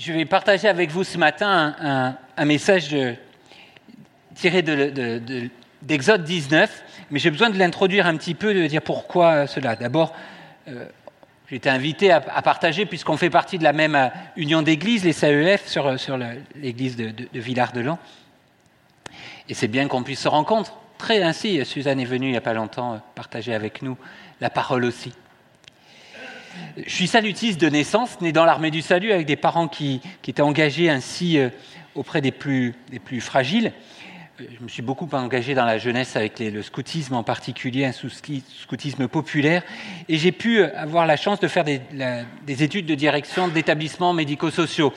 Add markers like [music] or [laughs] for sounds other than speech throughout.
je vais partager avec vous ce matin un, message tiré d'Exode 19, mais j'ai besoin de l'introduire un petit peu, de dire pourquoi cela. D'abord, euh, j'ai été invité à, partager, puisqu'on fait partie de la même euh, union d'églises, les CEF, sur, l'église de, de, de Villard-de-Lans. Et c'est bien qu'on puisse se rencontrer ainsi. Suzanne est venue il n'y a pas longtemps euh, partager avec nous la parole aussi. Je suis salutiste de naissance, né dans l'armée du salut avec des parents qui, étaient engagés ainsi euh, auprès des plus, fragiles. Euh, je me suis beaucoup engagé dans la jeunesse avec le scoutisme en particulier, un scoutisme populaire, et j'ai pu avoir la chance de faire des, des études de direction d'établissements médico-sociaux,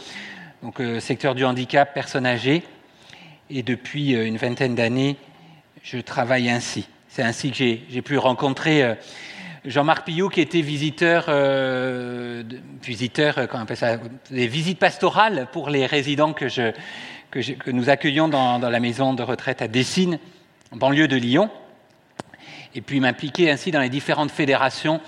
donc secteur du handicap, personnes âgées. Et depuis euh, une vingtaine d'années, je travaille ainsi. C'est ainsi que j'ai pu rencontrer euh, Jean-Marc Pillot, qui était visiteur, euh, visiteur, comment on appelle ça, des visites pastorales pour les résidents que, nous accueillons dans, la maison de retraite à Dessines, en banlieue de Lyon. Et puis m'impliquer ainsi dans les différentes fédérations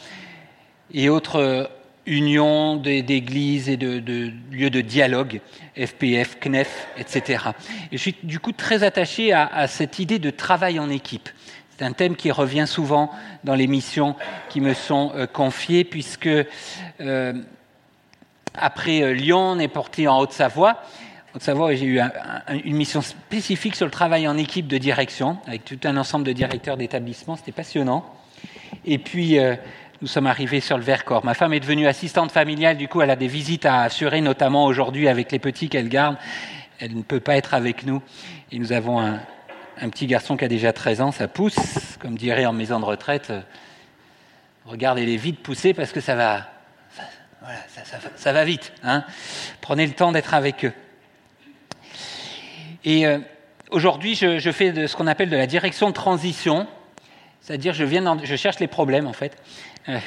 et autres union d'églises et de, lieux de dialogue, FPF, CNEF, etc. Et je suis du coup très attaché à, cette idée de travail en équipe. C'est un thème qui revient souvent dans les missions qui me sont euh, confiées, puisque euh, après euh, Lyon, on est porté en Haute-Savoie. Haute-Savoie, j'ai eu une mission spécifique sur le travail en équipe de direction, avec tout un ensemble de directeurs d'établissement. C'était passionnant. Et puis, nous sommes arrivés sur le Vercors. Ma femme est devenue assistante familiale, du coup, elle a des visites à assurer, notamment aujourd'hui avec les petits qu'elle garde. Elle ne peut pas être avec nous. Et nous avons un, petit garçon qui a déjà 13 ans, ça pousse, comme dirait en maison de retraite. Regardez-les vite pousser parce que ça va, ça, va vite. Hein. Prenez le temps d'être avec eux. Et euh, aujourd'hui, je, fais ce qu'on appelle de la direction de transition, c'est-à-dire je, viens je cherche les problèmes en fait. Euh,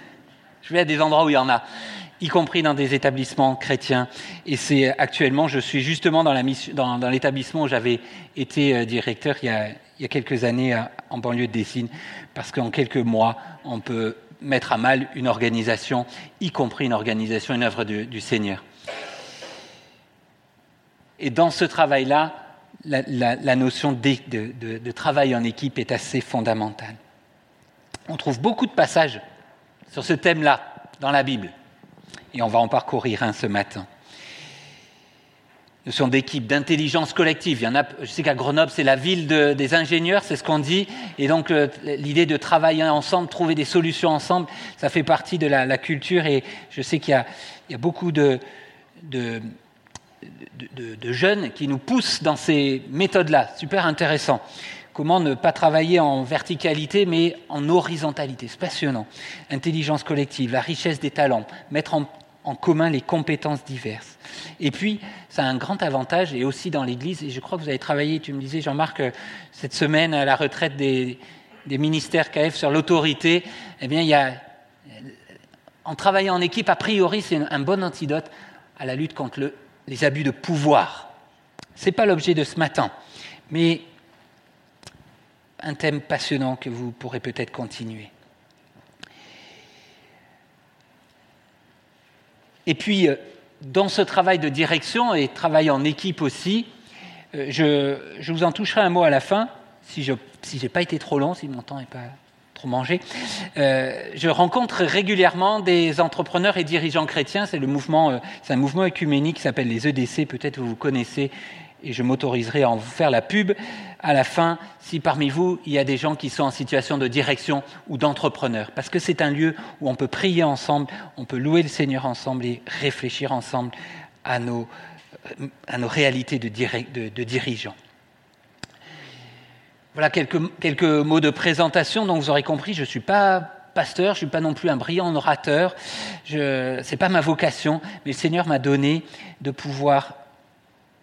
[laughs] je vais à des endroits où il y en a, y compris dans des établissements chrétiens. Et c'est actuellement, je suis justement dans, l'établissement où j'avais été euh, directeur il y, a, quelques années en banlieue de Dessines, parce qu'en quelques mois, on peut mettre à mal une organisation, y compris une organisation, une œuvre du, Seigneur. Et dans ce travail-là, la, notion de, de travail en équipe est assez fondamentale. On trouve beaucoup de passages sur ce thème-là dans la Bible. Et on va en parcourir un ce matin. Notion d'équipe, d'intelligence collective. A, je sais qu'à Grenoble, c'est la ville des ingénieurs, c'est ce qu'on dit. Et donc, l'idée de travailler ensemble, trouver des solutions ensemble, ça fait partie de la, culture. Et je sais qu'il y, a beaucoup de, jeunes qui nous poussent dans ces méthodes-là. Super intéressant. Comment ne pas travailler en verticalité, mais en horizontalité? C'est passionnant. Intelligence collective, la richesse des talents, mettre en, commun les compétences diverses. Et puis, ça a un grand avantage, et aussi dans l'Église, et je crois que vous avez travaillé, tu me disais, Jean-Marc, euh, cette semaine à la retraite des, ministères KF sur l'autorité, eh bien, il y a, en travaillant en équipe, a priori, c'est un bon antidote à la lutte contre les abus de pouvoir. Ce n'est pas l'objet de ce matin, mais un thème passionnant que vous pourrez peut-être continuer. Et puis, euh, dans ce travail de direction et travail en équipe aussi, euh, je, vous en toucherai un mot à la fin, si je n'ai pas été trop long, si mon temps n'est pas trop mangé. Euh, je rencontre régulièrement des entrepreneurs et dirigeants chrétiens. C'est un mouvement écuménique qui s'appelle les EDC. Peut-être vous vous connaissez et je m'autoriserai à en faire la pub à la fin si parmi vous il y a des gens qui sont en situation de direction ou d'entrepreneur, parce que c'est un lieu où on peut prier ensemble, on peut louer le Seigneur ensemble et réfléchir ensemble à nos, euh, à nos réalités de, dirigeants. Voilà quelques, quelques mots de présentation. Donc vous aurez compris, je ne suis pas pasteur, je ne suis pas non plus un brillant orateur, ce n'est pas ma vocation, mais le Seigneur m'a donné de pouvoir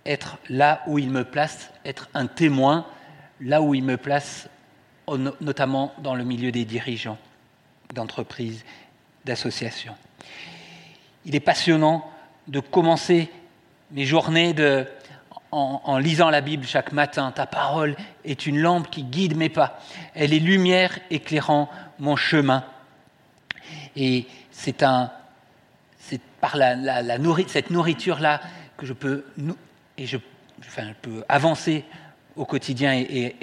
être là où il me place, être un témoin là où il me place, notamment dans le milieu des dirigeants d'entreprises, d'associations. Il est passionnant de commencer mes journées en, lisant la Bible chaque matin. Ta parole est une lampe qui guide mes pas. Elle est lumière éclairant mon chemin. Et c'est par cette nourriture-là que je peux, et je, peux avancer au quotidien et,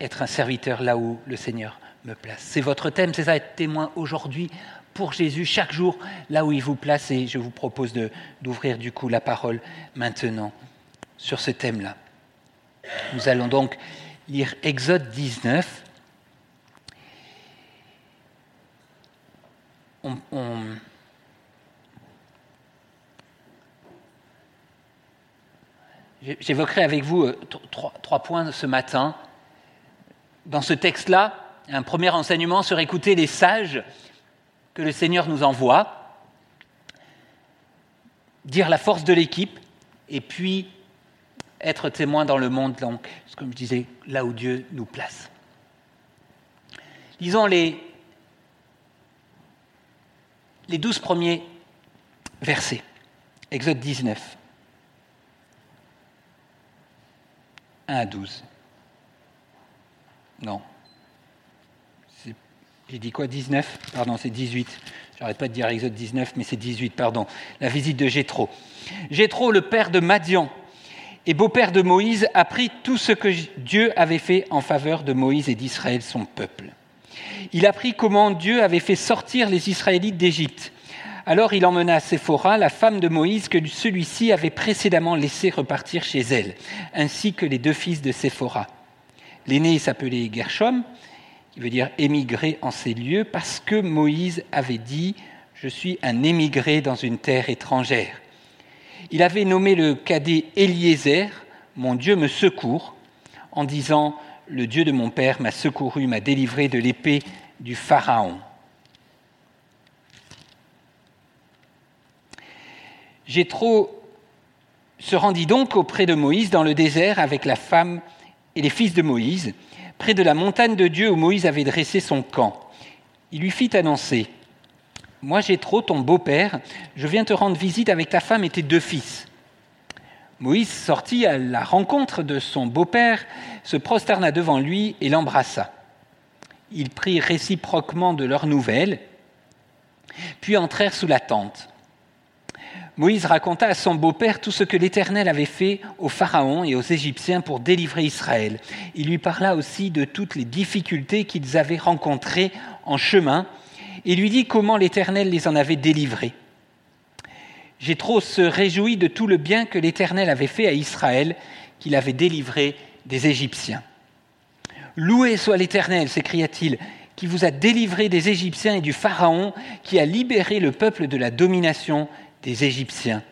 être un serviteur là où le Seigneur me place. C'est votre thème, c'est ça, être témoin aujourd'hui pour Jésus chaque jour là où il vous place et je vous propose d'ouvrir du coup la parole maintenant sur ce thème-là. Nous allons donc lire Exode 19. J'évoquerai avec vous euh, trois, points ce matin. Dans ce texte-là, un premier enseignement sur écouter les sages que le Seigneur nous envoie, dire la force de l'équipe, et puis être témoin dans le monde, donc, comme je disais, là où Dieu nous place. Lisons les, les douze premiers versets. Exode 19. 1 à 12. Non. J'ai dit quoi 19 Pardon, c'est 18. J'arrête pas de dire Exode 19, mais c'est 18, pardon. La visite de Jéthro. Jéthro, le père de Madian et beau-père de Moïse, apprit tout ce que Dieu avait fait en faveur de Moïse et d'Israël, son peuple. Il apprit comment Dieu avait fait sortir les Israélites d'Égypte. Alors il emmena Séphora, la femme de Moïse, que celui-ci avait précédemment laissé repartir chez elle, ainsi que les deux fils de Séphora. L'aîné s'appelait Gershom, qui veut dire émigré en ces lieux, parce que Moïse avait dit Je suis un émigré dans une terre étrangère. Il avait nommé le cadet Eliezer, Mon Dieu me secourt, en disant Le Dieu de mon père m'a secouru, m'a délivré de l'épée du Pharaon. Jéthro se rendit donc auprès de Moïse dans le désert avec la femme et les fils de Moïse, près de la montagne de Dieu où Moïse avait dressé son camp. Il lui fit annoncer moi, trop ton beau-père, je viens te rendre visite avec ta femme et tes deux fils. Moïse sortit à la rencontre de son beau-père, se prosterna devant lui et l'embrassa. Ils prirent réciproquement de leurs nouvelles, puis entrèrent sous la tente. Moïse raconta à son beau-père tout ce que l'Éternel avait fait au Pharaon et aux Égyptiens pour délivrer Israël. Il lui parla aussi de toutes les difficultés qu'ils avaient rencontrées en chemin et lui dit comment l'Éternel les en avait délivrés. Jéthro se réjouit de tout le bien que l'Éternel avait fait à Israël, qu'il avait délivré des Égyptiens. Loué soit l'Éternel, s'écria-t-il, qui vous a délivré des Égyptiens et du Pharaon, qui a libéré le peuple de la domination des Égyptiens.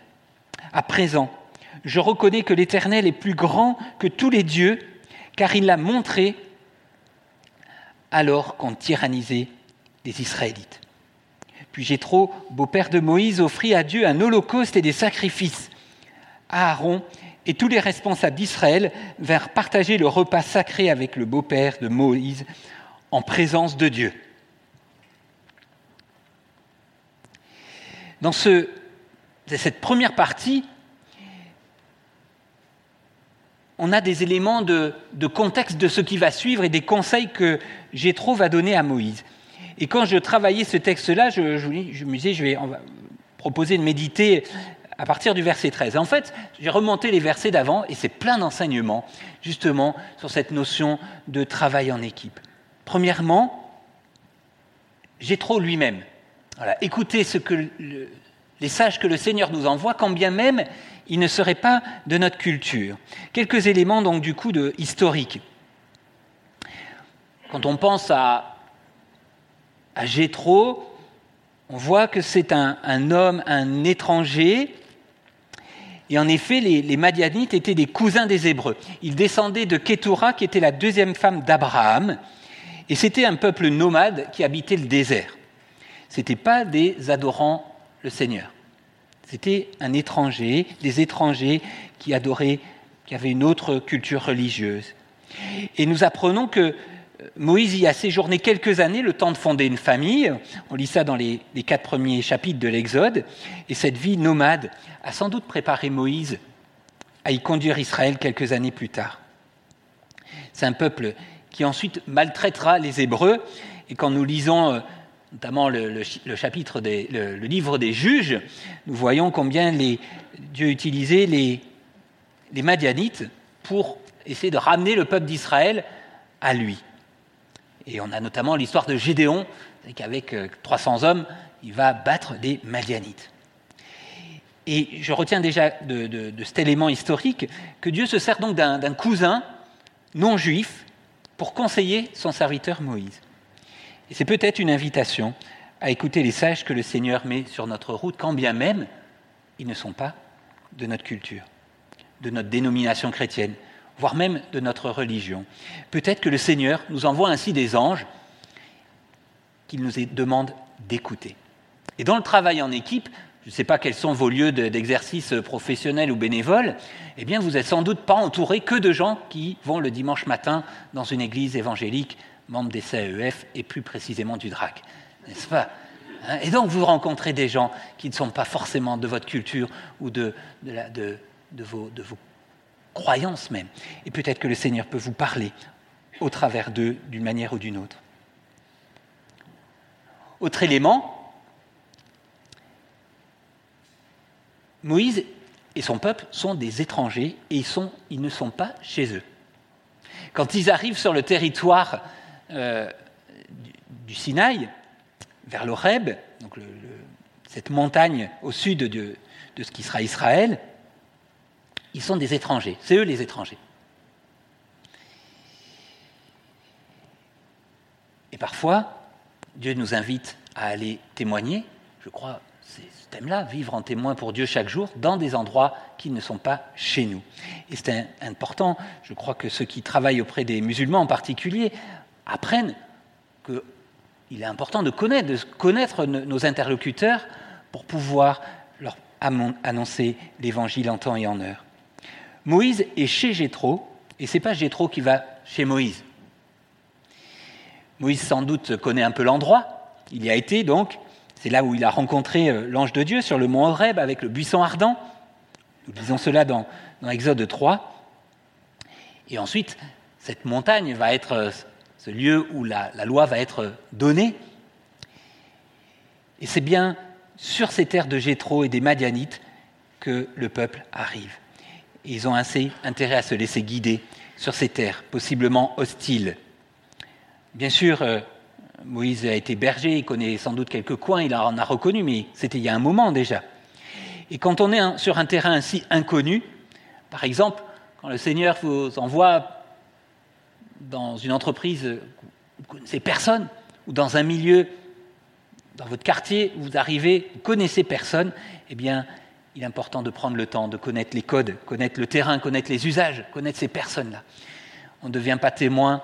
À présent, je reconnais que l'Éternel est plus grand que tous les dieux, car il l'a montré alors qu'on tyrannisait des Israélites. Puis Jéthro, beau-père de Moïse, offrit à Dieu un holocauste et des sacrifices. Aaron et tous les responsables d'Israël vinrent partager le repas sacré avec le beau-père de Moïse en présence de Dieu. Dans ce, cette première partie, on a des éléments de, contexte de ce qui va suivre et des conseils que Jéthro va donner à Moïse. Et quand je travaillais ce texte-là, je, me disais, je vais proposer de méditer à partir du verset 13. En fait, j'ai remonté les versets d'avant et c'est plein d'enseignements justement sur cette notion de travail en équipe. Premièrement, j'ai trop lui-même. Voilà, écoutez ce que les sages que le Seigneur nous envoie, quand bien même ils ne seraient pas de notre culture. Quelques éléments donc du coup. Quand on pense à à on voit que c'est un, homme, un étranger. Et en effet, les, Madianites étaient des cousins des Hébreux. Ils descendaient de Ketura, qui était la deuxième femme d'Abraham. Et c'était un peuple nomade qui habitait le désert. Ce n'étaient pas des adorants le Seigneur. C'était un étranger, des étrangers qui adoraient, qui avaient une autre culture religieuse. Et nous apprenons que Moïse y a séjourné quelques années, le temps de fonder une famille. On lit ça dans les, quatre premiers chapitres de l'Exode. Et cette vie nomade a sans doute préparé Moïse à y conduire Israël quelques années plus tard. C'est un peuple qui ensuite maltraitera les Hébreux. Et quand nous lisons euh, notamment le, livre des juges, nous voyons combien Dieu utilisait les, Madianites pour essayer de ramener le peuple d'Israël à lui. Et on a notamment l'histoire de Gédéon, qu'avec 300 hommes, il va battre des Madianites. Et je retiens déjà de, cet élément historique que Dieu se sert donc d'un cousin non juif pour conseiller son serviteur Moïse. Et c'est peut-être une invitation à écouter les sages que le Seigneur met sur notre route, quand bien même ils ne sont pas de notre culture, de notre dénomination chrétienne, voire même de notre religion. Peut-être que le Seigneur nous envoie ainsi des anges qu'il nous demande d'écouter. Et dans le travail en équipe, je ne sais pas quels sont vos lieux d'exercice professionnels ou bénévoles, eh bien vous n'êtes sans doute pas entouré que de gens qui vont le dimanche matin dans une église évangélique, membre des CEF et plus précisément du DRAC, n'est-ce pas? Hein Et donc vous rencontrez des gens qui ne sont pas forcément de votre culture ou de, de, vos, de vos croyances même. Et peut-être que le Seigneur peut vous parler au travers d'eux d'une manière ou d'une autre. Autre élément, Moïse et son peuple sont des étrangers et ils, sont, ils ne sont pas chez eux. Quand ils arrivent sur le territoire euh, du, Sinaï, vers l'Oreb, donc cette montagne au sud de, ce qui sera Israël, ils sont des étrangers. C'est eux les étrangers. Et parfois, Dieu nous invite à aller témoigner, je crois, c'est ce thème-là, vivre en témoin pour Dieu chaque jour, dans des endroits qui ne sont pas chez nous. Et c'est important, je crois que ceux qui travaillent auprès des musulmans en particulier apprennent qu'il est important de connaître, nos interlocuteurs pour pouvoir leur annoncer l'évangile en temps et en heure. Moïse est chez Jéthro, et c'est pas Jéthro qui va chez Moïse. Moïse sans doute connaît un peu l'endroit, il y a été donc, c'est là où il a rencontré euh, l'ange de Dieu sur le mont Horeb avec le buisson ardent. Nous lisons cela dans, dans Exode 3. Et ensuite, cette montagne va être euh, ce lieu où la, loi va être donnée. Et c'est bien sur ces terres de Jéthro et des Madianites que le peuple arrive ils ont assez intérêt à se laisser guider sur ces terres, possiblement hostiles. Bien sûr, euh, Moïse a été berger, il connaît sans doute quelques coins, il en a reconnu, mais c'était il y a un moment déjà. Et quand on est sur un terrain ainsi inconnu, par exemple, quand le Seigneur vous envoie dans une entreprise où vous ne connaissez personne, ou dans un milieu, dans votre quartier, où vous arrivez, vous connaissez personne, eh bien, il est important de prendre le temps de connaître les codes, connaître le terrain, connaître les usages, connaître ces personnes-là. On ne devient pas témoin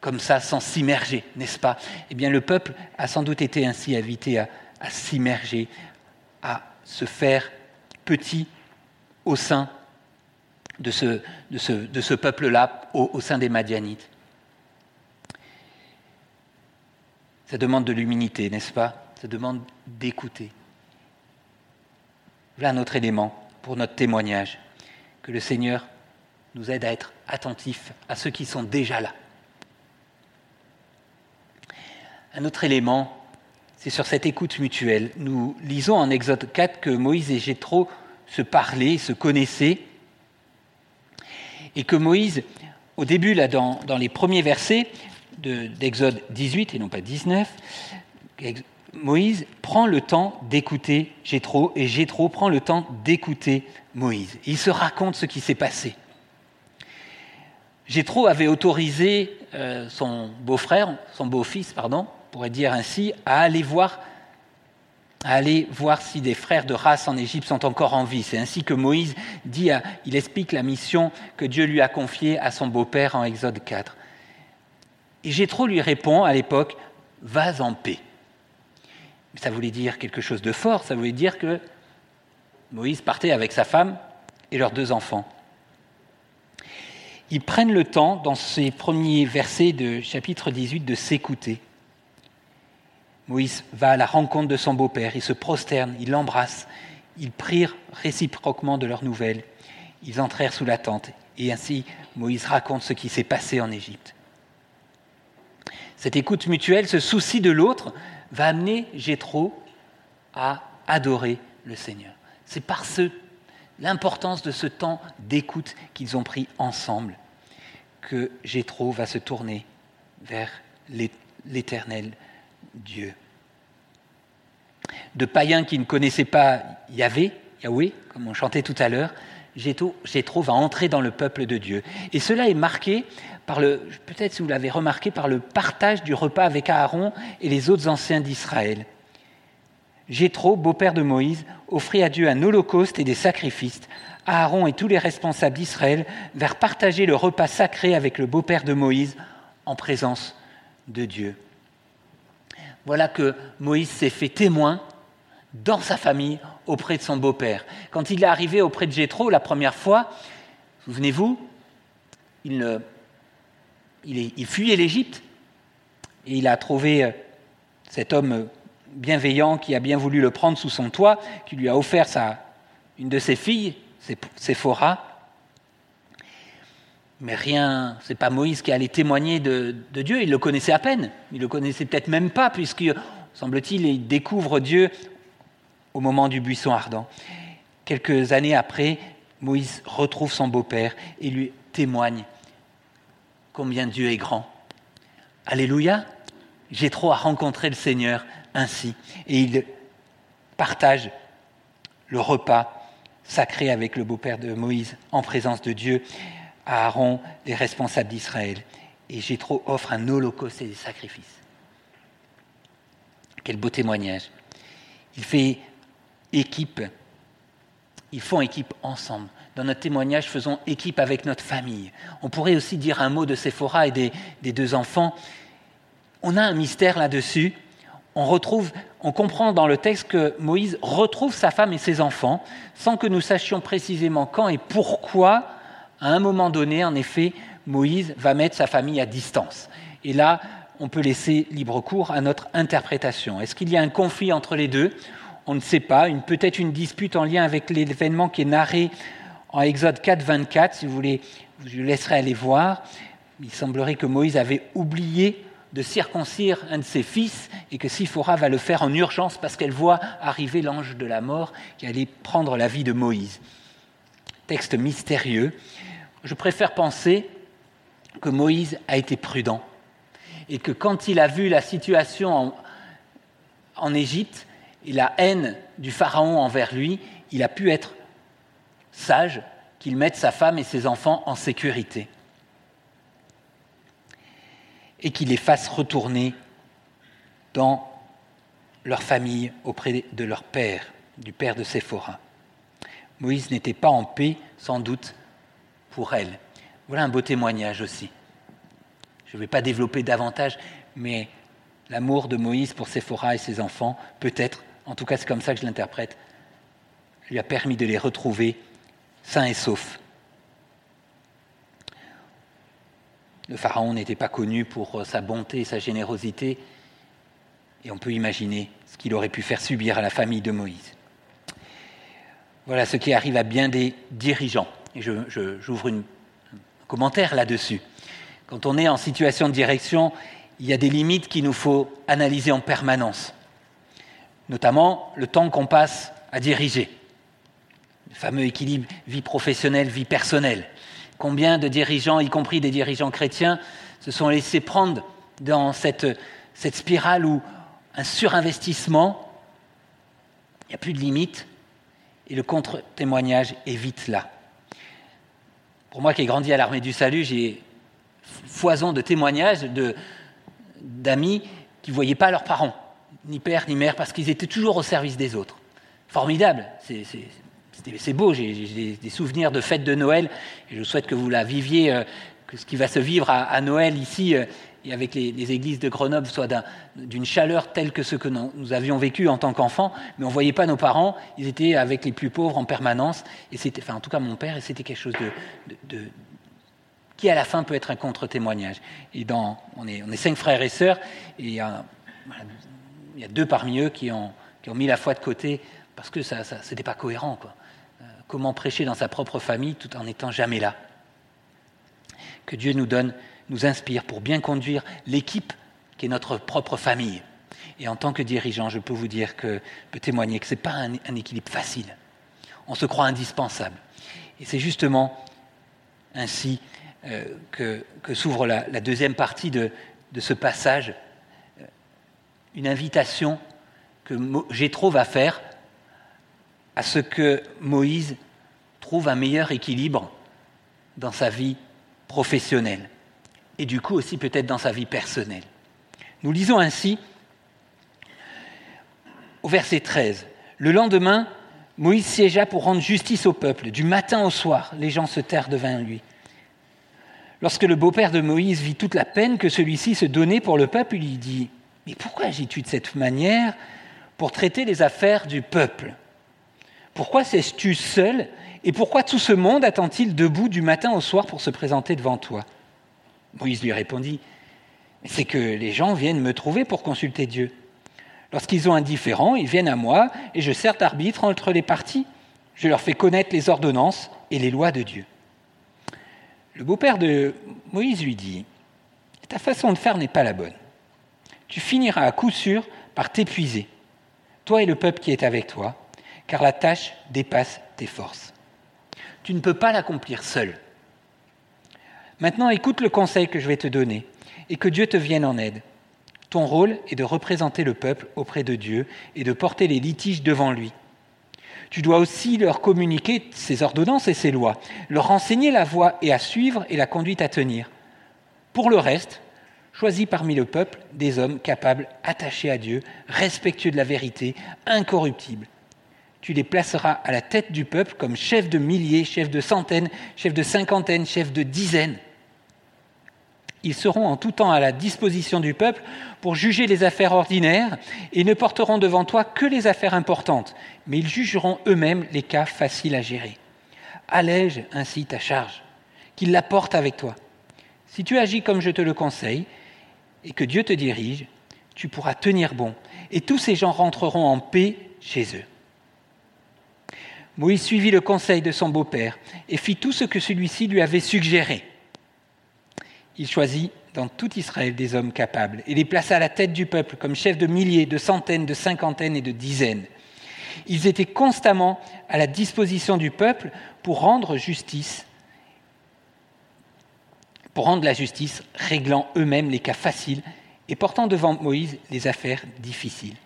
comme ça sans s'immerger, n'est-ce pas? Eh bien, le peuple a sans doute été ainsi invité à, s'immerger, à se faire petit au sein de ce, peuple-là, au, au sein des Madianites. Ça demande de l'humilité, n'est-ce pas? Ça demande d'écouter. Voilà un autre élément pour notre témoignage, que le Seigneur nous aide à être attentifs à ceux qui sont déjà là. Un autre élément, c'est sur cette écoute mutuelle. Nous lisons en Exode 4 que Moïse et Jéthro se parlaient, se connaissaient, et que Moïse, au début, dans, les premiers versets d'Exode 18 et non pas 19, Moïse prend le temps d'écouter Jéthro et Jéthro prend le temps d'écouter Moïse. Il se raconte ce qui s'est passé. Jéthro avait autorisé euh, son beau-frère, son beau-fils, pardon, pourrait dire ainsi, à aller voir à aller voir si des frères de race en Égypte sont encore en vie. C'est ainsi que Moïse dit, il explique la mission que Dieu lui a confiée à son beau-père en Exode 4. Et Jéthro lui répond à l'époque, vas en paix ça voulait dire quelque chose de fort, ça voulait dire que Moïse partait avec sa femme et leurs deux enfants. Ils prennent le temps, dans ces premiers versets de chapitre 18, de s'écouter. Moïse va à la rencontre de son beau-père, il se prosterne, il l'embrasse, ils prirent réciproquement de leurs nouvelles, ils entrèrent sous la tente, et ainsi Moïse raconte ce qui s'est passé en Égypte. Cette écoute mutuelle, ce souci de l'autre, va amener Jétro à adorer le Seigneur. C'est par l'importance de ce temps d'écoute qu'ils ont pris ensemble que Jétro va se tourner vers l'éternel Dieu. De païens qui ne connaissaient pas Yahvé, Yahweh, comme on chantait tout à l'heure, Jétro va entrer dans le peuple de Dieu. Et cela est marqué par le, peut-être si vous l'avez remarqué, par le partage du repas avec Aaron et les autres anciens d'Israël. Jétro, beau-père de Moïse, offrit à Dieu un holocauste et des sacrifices. Aaron et tous les responsables d'Israël vinrent partager le repas sacré avec le beau-père de Moïse en présence de Dieu. Voilà que Moïse s'est fait témoin dans sa famille auprès de son beau-père. Quand il est arrivé auprès de Jétro la première fois, souvenez-vous, il, il, fuyait l'Égypte et il a trouvé euh, cet homme bienveillant qui a bien voulu le prendre sous son toit, qui lui a offert une de ses filles, Séphora. Mais rien, c'est pas Moïse qui allait témoigner de, Dieu, il le connaissait à peine, il le connaissait peut-être même pas, puisque, semble-t-il, il découvre Dieu au moment du buisson ardent. Quelques années après, Moïse retrouve son beau-père et lui témoigne combien Dieu est grand. Alléluia, j'ai trop à rencontrer le Seigneur ainsi. Et il partage le repas sacré avec le beau-père de Moïse en présence de Dieu à Aaron, les responsables d'Israël. Et Jétro offre un holocauste et des sacrifices. Quel beau témoignage. Il fait équipe. Ils font équipe ensemble. Dans notre témoignage, faisons équipe avec notre famille. On pourrait aussi dire un mot de Séphora et des, des deux enfants. On a un mystère là-dessus. On comprend dans le texte que Moïse retrouve sa femme et ses enfants sans que nous sachions précisément quand et pourquoi. À un moment donné, en effet, Moïse va mettre sa famille à distance. Et là, on peut laisser libre cours à notre interprétation. Est-ce qu'il y a un conflit entre les deux? On ne sait pas, peut-être une dispute en lien avec l'événement qui est narré en Exode 4, 24, si vous voulez, je vous laisserai aller voir. Il semblerait que Moïse avait oublié de circoncire un de ses fils et que Siphora va le faire en urgence parce qu'elle voit arriver l'ange de la mort qui allait prendre la vie de Moïse. Texte mystérieux. Je préfère penser que Moïse a été prudent et que quand il a vu la situation en, Égypte, et la haine du Pharaon envers lui, il a pu être sage qu'il mette sa femme et ses enfants en sécurité et qu'il les fasse retourner dans leur famille auprès de leur père, du père de Séphora. Moïse n'était pas en paix, sans doute, pour elle. Voilà un beau témoignage aussi. Je ne vais pas développer davantage, mais l'amour de Moïse pour Séphora et ses enfants, peut-être en tout cas c'est comme ça que je l'interprète, lui a permis de les retrouver sains et saufs. Le Pharaon n'était pas connu pour sa bonté et sa générosité, et on peut imaginer ce qu'il aurait pu faire subir à la famille de Moïse. Voilà ce qui arrive à bien des dirigeants. Et j'ouvre un commentaire là-dessus. Quand on est en situation de direction, il y a des limites qu'il nous faut analyser en permanence notamment le temps qu'on passe à diriger. Le fameux équilibre vie professionnelle, vie personnelle. Combien de dirigeants, y compris des dirigeants chrétiens, se sont laissés prendre dans cette, cette spirale où un surinvestissement, il n'y a plus de limite, et le contre-témoignage est vite là. Pour moi qui ai grandi à l'armée du salut, j'ai foison de témoignages d'amis qui ne voyaient pas leurs parents ni père ni mère, parce qu'ils étaient toujours au service des autres. Formidable, c'est beau, j'ai des souvenirs de fêtes de Noël, et je souhaite que vous la viviez, euh, que ce qui va se vivre à, Noël ici, euh, et avec les, églises de Grenoble, soit d'une chaleur telle que ce que nous avions vécu en tant qu'enfants, mais on ne voyait pas nos parents, ils étaient avec les plus pauvres en permanence, et c'était, en tout cas mon père, et c'était quelque chose qui à la fin peut être un contre-témoignage. Et dans, on est, cinq frères et sœurs, et il y a deux parmi eux qui ont, mis la foi de côté parce que ça, ça n'était pas cohérent. Euh, comment prêcher dans sa propre famille tout en n'étant jamais là? Que Dieu nous donne, nous inspire pour bien conduire l'équipe qui est notre propre famille. Et en tant que dirigeant, je peux vous dire que, je peux témoigner que ce n'est pas un, équilibre facile. On se croit indispensable. Et c'est justement ainsi euh, que, s'ouvre la, deuxième partie de, ce passage, euh, une invitation que Jétro va faire à ce que Moïse trouve un meilleur équilibre dans sa vie professionnelle et du coup aussi peut-être dans sa vie personnelle. Nous lisons ainsi au verset 13. Le lendemain, Moïse siégea pour rendre justice au peuple. Du matin au soir, les gens se terrent devant lui. Lorsque le beau-père de Moïse vit toute la peine que celui-ci se donnait pour le peuple, il lui dit Mais pourquoi agis-tu de cette manière pour traiter les affaires du peuple? Pourquoi cesses-tu seul et pourquoi tout ce monde attend-il debout du matin au soir pour se présenter devant toi? Moïse lui répondit C'est que les gens viennent me trouver pour consulter Dieu. Lorsqu'ils ont un différend, ils viennent à moi et je sers d'arbitre entre les parties. Je leur fais connaître les ordonnances et les lois de Dieu. Le beau-père de Moïse lui dit Ta façon de faire n'est pas la bonne. Tu finiras à coup sûr par t'épuiser, toi et le peuple qui est avec toi, car la tâche dépasse tes forces. Tu ne peux pas l'accomplir seul. Maintenant, écoute le conseil que je vais te donner et que Dieu te vienne en aide. Ton rôle est de représenter le peuple auprès de Dieu et de porter les litiges devant lui. Tu dois aussi leur communiquer ses ordonnances et ses lois, leur enseigner la voie et à suivre et la conduite à tenir. Pour le reste, choisis parmi le peuple des hommes capables, attachés à Dieu, respectueux de la vérité, incorruptibles. Tu les placeras à la tête du peuple comme chefs de milliers, chefs de centaines, chefs de cinquantaines, chefs de dizaines. Ils seront en tout temps à la disposition du peuple pour juger les affaires ordinaires et ne porteront devant toi que les affaires importantes, mais ils jugeront eux-mêmes les cas faciles à gérer. Allège ainsi ta charge, qu'ils la portent avec toi. Si tu agis comme je te le conseille et que Dieu te dirige, tu pourras tenir bon, et tous ces gens rentreront en paix chez eux. Moïse suivit le conseil de son beau-père et fit tout ce que celui-ci lui avait suggéré il choisit dans tout Israël des hommes capables et les plaça à la tête du peuple comme chefs de milliers, de centaines, de cinquantaines et de dizaines. Ils étaient constamment à la disposition du peuple pour rendre justice, pour rendre la justice, réglant eux-mêmes les cas faciles et portant devant Moïse les affaires difficiles.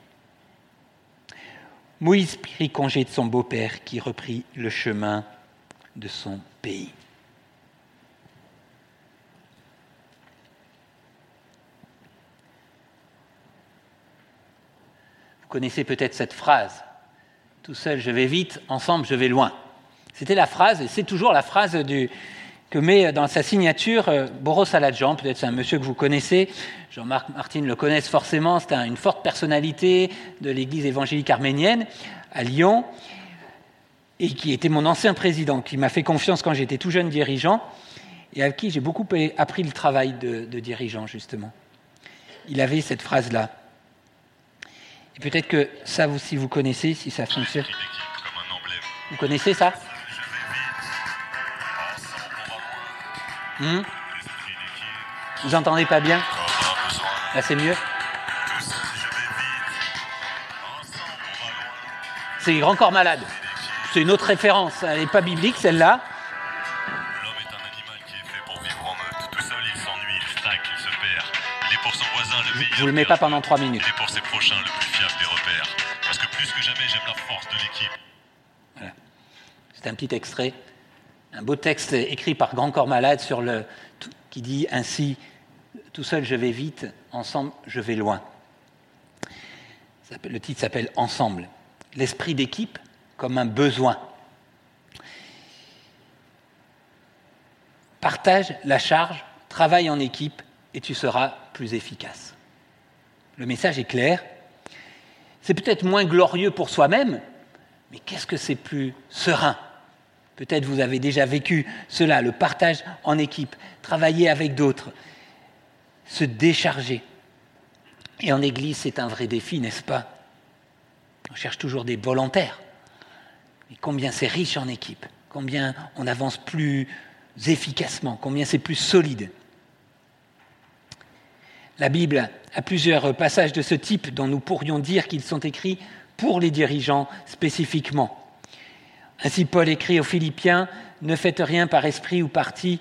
Moïse prit congé de son beau-père qui reprit le chemin de son pays. Vous connaissez peut-être cette phrase. Tout seul, je vais vite, ensemble, je vais loin. C'était la phrase, et c'est toujours la phrase que met dans sa signature euh, Boros Saladjan. Peut-être c'est un monsieur que vous connaissez. Jean-Marc Martin le connaissent forcément. C'est une forte personnalité de l'Église évangélique arménienne à Lyon et qui était mon ancien président, qui m'a fait confiance quand j'étais tout jeune dirigeant et avec qui j'ai beaucoup appris le travail de, de dirigeant, justement. Il avait cette phrase-là peut-être que ça aussi vous connaissez, si ça fonctionne. Vous connaissez ça hmm Vous entendez pas bien Là c'est mieux C'est Grand Corps Malade. C'est une autre référence, elle n'est pas biblique celle-là. L'homme est un animal qui est fait pour vivre en meute. Tout seul il s'ennuie, il stagne, il se perd. Il est pour son voisin le meilleur. Je vous le mets pas pendant trois minutes. Il est pour ses prochains le Voilà. C'est un petit extrait, un beau texte écrit par Grand Corps Malade sur le, qui dit ainsi Tout seul je vais vite, ensemble je vais loin. Le titre s'appelle Ensemble. L'esprit d'équipe comme un besoin. Partage la charge, travaille en équipe et tu seras plus efficace. Le message est clair, c'est peut-être moins glorieux pour soi-même, mais qu'est-ce que c'est plus serein? Peut-être vous avez déjà vécu cela, le partage en équipe, travailler avec d'autres, se décharger. Et en Église, c'est un vrai défi, n'est-ce pas? On cherche toujours des volontaires. Mais combien c'est riche en équipe, combien on avance plus efficacement, combien c'est plus solide. La Bible a plusieurs passages de ce type dont nous pourrions dire qu'ils sont écrits pour les dirigeants spécifiquement. Ainsi, Paul écrit aux Philippiens Ne faites rien par esprit ou parti,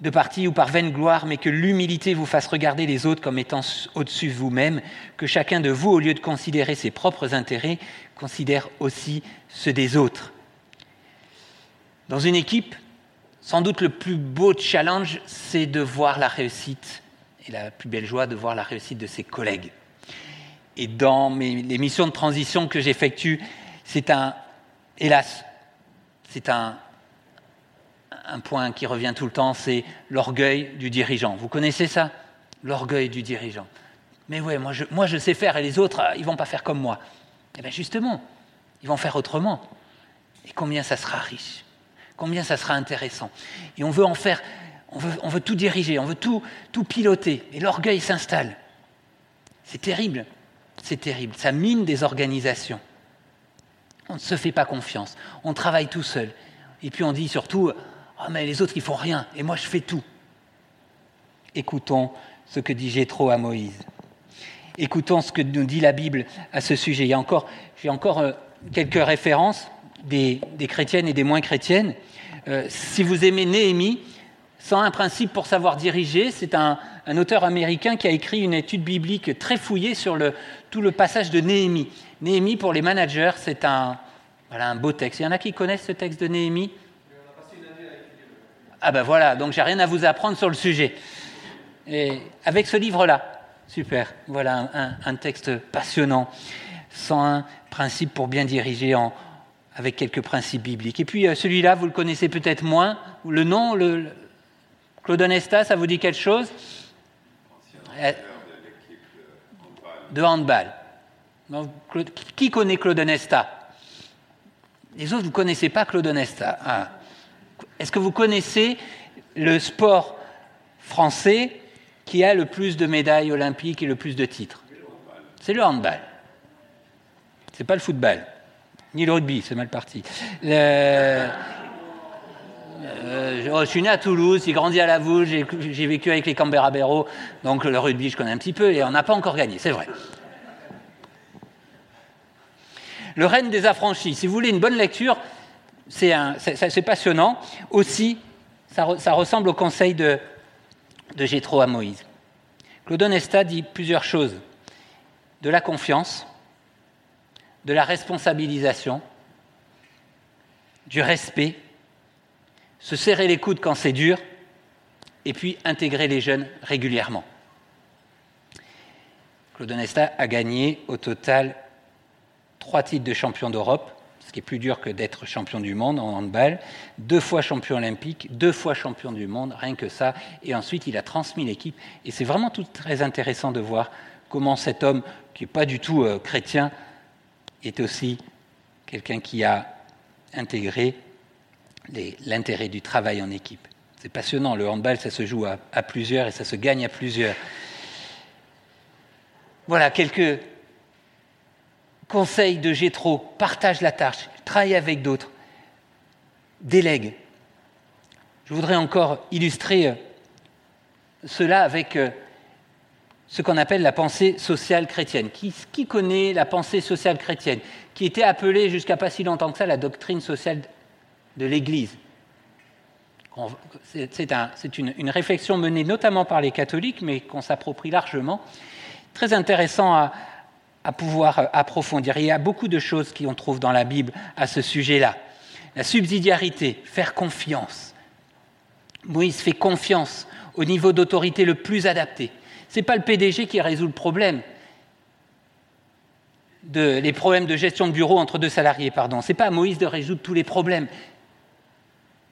de parti ou par vaine gloire, mais que l'humilité vous fasse regarder les autres comme étant au-dessus de vous-même, que chacun de vous, au lieu de considérer ses propres intérêts, considère aussi ceux des autres. Dans une équipe, sans doute le plus beau challenge, c'est de voir la réussite et la plus belle joie de voir la réussite de ses collègues. Et dans les missions de transition que j'effectue, c'est un, hélas, c'est un, point qui revient tout le temps, c'est l'orgueil du dirigeant. Vous connaissez ça? L'orgueil du dirigeant. Mais ouais, moi je, moi je sais faire et les autres, ils vont pas faire comme moi. Eh bien justement, ils vont faire autrement. Et combien ça sera riche Combien ça sera intéressant Et on veut en faire, on veut, on veut tout diriger, on veut tout piloter. Et l'orgueil s'installe. C'est terrible, c'est terrible. Ça mine des organisations. On ne se fait pas confiance. On travaille tout seul. Et puis on dit surtout, oh, mais les autres, ils font rien, et moi, je fais tout. Écoutons ce que dit Jétro à Moïse. Écoutons ce que nous dit la Bible à ce sujet. J'ai encore euh, quelques références des, des, chrétiennes et des moins chrétiennes. Euh, si vous aimez Néhémie, sans un principe pour savoir diriger, c'est un, un, auteur américain qui a écrit une étude biblique très fouillée sur tout le passage de Néhémie. Néhémie, pour les managers, c'est un, beau texte. Il y en a qui connaissent ce texte de Néhémie? Ah ben voilà, donc j'ai rien à vous apprendre sur le sujet. Et avec ce livre-là, super, voilà un, texte passionnant, 101 principes pour bien diriger avec quelques principes bibliques. Et puis euh, celui-là, vous le connaissez peut-être moins, le nom, le, Claude Onesta, ça vous dit quelque chose? De handball. Qui connaît Claude Onesta Les autres, vous ne connaissez pas Claude Onesta ah. Est-ce que vous connaissez le sport français qui a le plus de médailles olympiques et le plus de titres? C'est le handball. C'est pas le football, ni le rugby, c'est mal parti. Le... Euh, je suis né à Toulouse, j'ai grandi à la Vouge, j'ai vécu avec les Canberra Béraud, donc le rugby je connais un petit peu et on n'a pas encore gagné, c'est vrai. Le règne des affranchis, si vous voulez une bonne lecture, c'est passionnant. Aussi, ça, ressemble au conseil de, Gétro à Moïse. Claude Onesta dit plusieurs choses de la confiance, de la responsabilisation, du respect, se serrer les coudes quand c'est dur, et puis intégrer les jeunes régulièrement. Claude Onesta a gagné au total trois titres de champion d'Europe, ce qui est plus dur que d'être champion du monde en handball, deux fois champion olympique, deux fois champion du monde, rien que ça, et ensuite il a transmis l'équipe, et c'est vraiment tout très intéressant de voir comment cet homme, qui n'est pas du tout euh, chrétien, est aussi quelqu'un qui a intégré l'intérêt du travail en équipe. C'est passionnant, le handball, ça se joue à, plusieurs et ça se gagne à plusieurs. Voilà quelques conseil de Gétro, partage la tâche, travaille avec d'autres, délègue. Je voudrais encore illustrer euh, cela avec euh, ce qu'on appelle la pensée sociale chrétienne. Qui, qui, connaît la pensée sociale chrétienne? Qui était appelée jusqu'à pas si longtemps que ça la doctrine sociale de l'Église. C'est un, une, réflexion menée notamment par les catholiques, mais qu'on s'approprie largement. Très intéressant à, pouvoir euh, approfondir. il y a beaucoup de choses qu'on trouve dans la Bible à ce sujet-là. La subsidiarité, faire confiance. Moïse fait confiance au niveau d'autorité le plus adapté. Ce n'est pas le PDG qui résout le problème. Les problèmes de gestion de bureau entre deux salariés, pardon. Ce n'est pas à Moïse de résoudre tous les problèmes.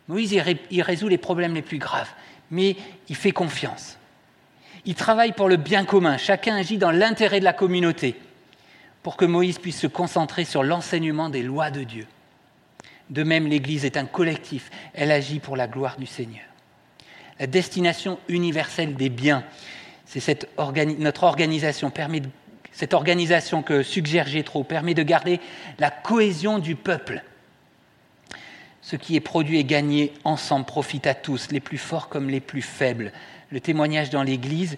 Moïse, il, ré, il résout les problèmes les plus graves, mais il fait confiance. Il travaille pour le bien commun. Chacun agit dans l'intérêt de la communauté pour que Moïse puisse se concentrer sur l'enseignement des lois de Dieu. De même, l'Église est un collectif, elle agit pour la gloire du Seigneur. La destination universelle des biens, c'est notre organisation, permet cette organisation que suggère Gétro, permet de garder la cohésion du peuple. Ce qui est produit et gagné ensemble profite à tous, les plus forts comme les plus faibles. Le témoignage dans l'Église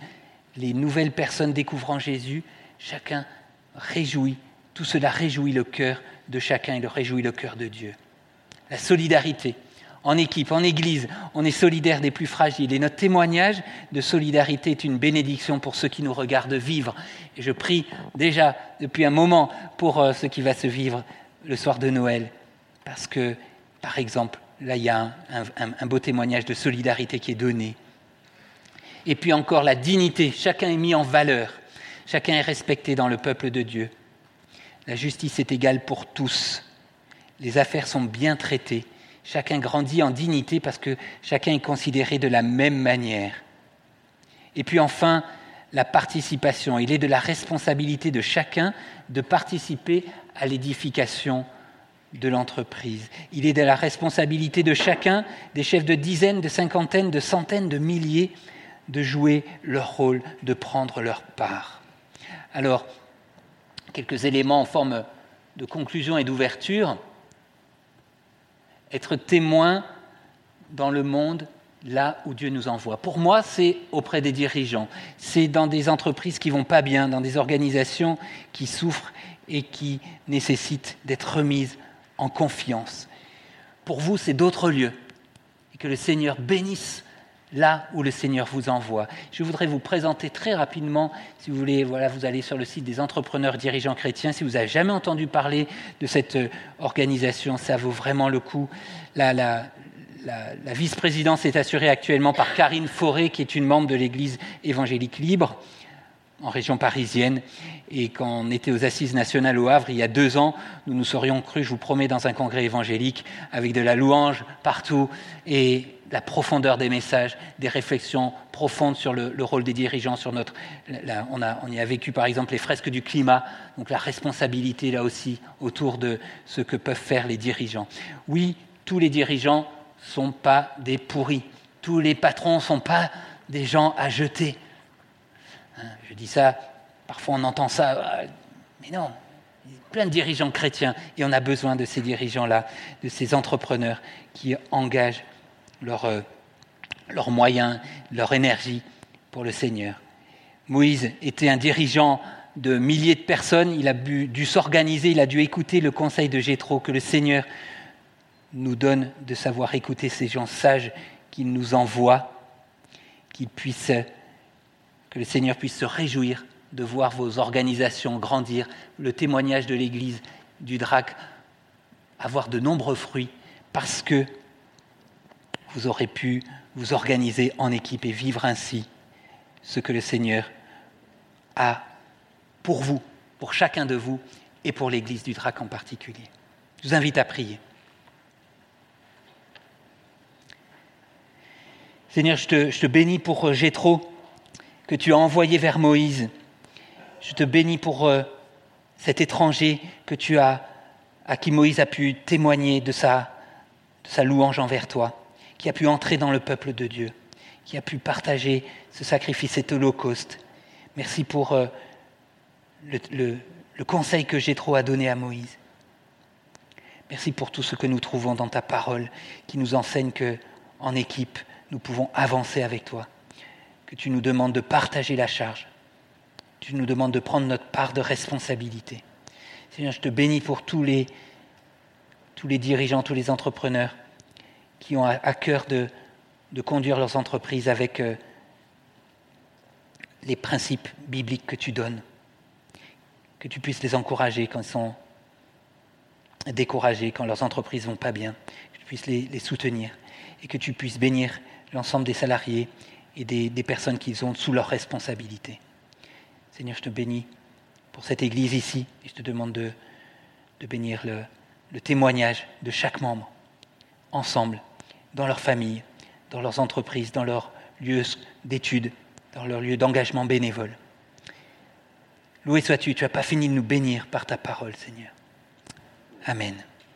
les nouvelles personnes découvrant Jésus, chacun réjouit, tout cela réjouit le cœur de chacun et le réjouit le cœur de Dieu. La solidarité. En équipe, en Église, on est solidaire des plus fragiles. Et notre témoignage de solidarité est une bénédiction pour ceux qui nous regardent vivre. Et je prie déjà depuis un moment pour euh, ce qui va se vivre le soir de Noël. Parce que, par exemple, là, il y a un, beau témoignage de solidarité qui est donné. Et puis encore la dignité. Chacun est mis en valeur. Chacun est respecté dans le peuple de Dieu. La justice est égale pour tous. Les affaires sont bien traitées. Chacun grandit en dignité parce que chacun est considéré de la même manière. Et puis enfin, la participation. Il est de la responsabilité de chacun de participer à l'édification de l'entreprise. Il est de la responsabilité de chacun, des chefs de dizaines, de cinquantaines, de centaines, de milliers, de jouer leur rôle, de prendre leur part. Alors, quelques éléments en forme de conclusion et d'ouverture. Être témoin dans le monde là où Dieu nous envoie. Pour moi, c'est auprès des dirigeants. C'est dans des entreprises qui vont pas bien, dans des organisations qui souffrent et qui nécessitent d'être remises en confiance. Pour vous, c'est d'autres lieux. Et que le Seigneur bénisse là où le Seigneur vous envoie. Je voudrais vous présenter très rapidement, si vous voulez, voilà, vous allez sur le site des entrepreneurs dirigeants chrétiens, si vous n'avez jamais entendu parler de cette euh, organisation, ça vaut vraiment le coup. La, la, la vice-présidence est assurée actuellement par Karine Fauré, qui est une membre de l'Église évangélique libre en région parisienne. Et quand on était aux Assises nationales au Havre, il y a deux ans, nous nous serions crus, je vous promets, dans un congrès évangélique, avec de la louange partout et la profondeur des messages, des réflexions profondes sur le, rôle des dirigeants, sur notre. on, a, on y a vécu par exemple les fresques du climat, donc la responsabilité là aussi autour de ce que peuvent faire les dirigeants. Oui, tous les dirigeants ne sont pas des pourris, tous les patrons ne sont pas des gens à jeter. Hein, je dis ça, parfois on entend ça, euh, mais non, il y a plein de dirigeants chrétiens et on a besoin de ces dirigeants-là, de ces entrepreneurs qui engagent euh, leurs moyens, leur énergie pour le Seigneur. Moïse était un dirigeant de milliers de personnes, il a dû s'organiser, il a dû écouter le conseil de Jétro, que le Seigneur nous donne de savoir écouter ces gens sages qu'il nous envoie, qu'ils puissent que le Seigneur puisse se réjouir de voir vos organisations grandir, le témoignage de l'Église du DRAC avoir de nombreux fruits, parce que vous aurez pu vous organiser en équipe et vivre ainsi ce que le Seigneur a pour vous, pour chacun de vous et pour l'Église du DRAC en particulier. Je vous invite à prier. Seigneur, je te, bénis pour Gétro que tu as envoyé vers Moïse. Je te bénis pour euh, cet étranger que tu as, à qui Moïse a pu témoigner de sa, louange envers toi, qui a pu entrer dans le peuple de Dieu, qui a pu partager ce sacrifice, cet holocauste. Merci pour euh, le, conseil que j'ai trop à donner à Moïse. Merci pour tout ce que nous trouvons dans ta parole, qui nous enseigne que, en équipe, nous pouvons avancer avec toi que tu nous demandes de partager la charge. Tu nous demandes de prendre notre part de responsabilité. Seigneur, je te bénis pour tous les, dirigeants, tous les entrepreneurs qui ont à, cœur de, conduire leurs entreprises avec euh, les principes bibliques que tu donnes. Que tu puisses les encourager quand ils sont découragés, quand leurs entreprises ne vont pas bien. Que tu puisses les soutenir et que tu puisses bénir l'ensemble des salariés et des, personnes qu'ils ont sous leur responsabilité. Seigneur, je te bénis pour cette Église ici et je te demande de, bénir le, le témoignage de chaque membre, ensemble, dans leur famille, dans leurs entreprises, dans leurs lieux d'études, dans leurs lieux d'engagement bénévole. Loué sois-tu, tu n'as pas fini de nous bénir par ta parole, Seigneur. Amen.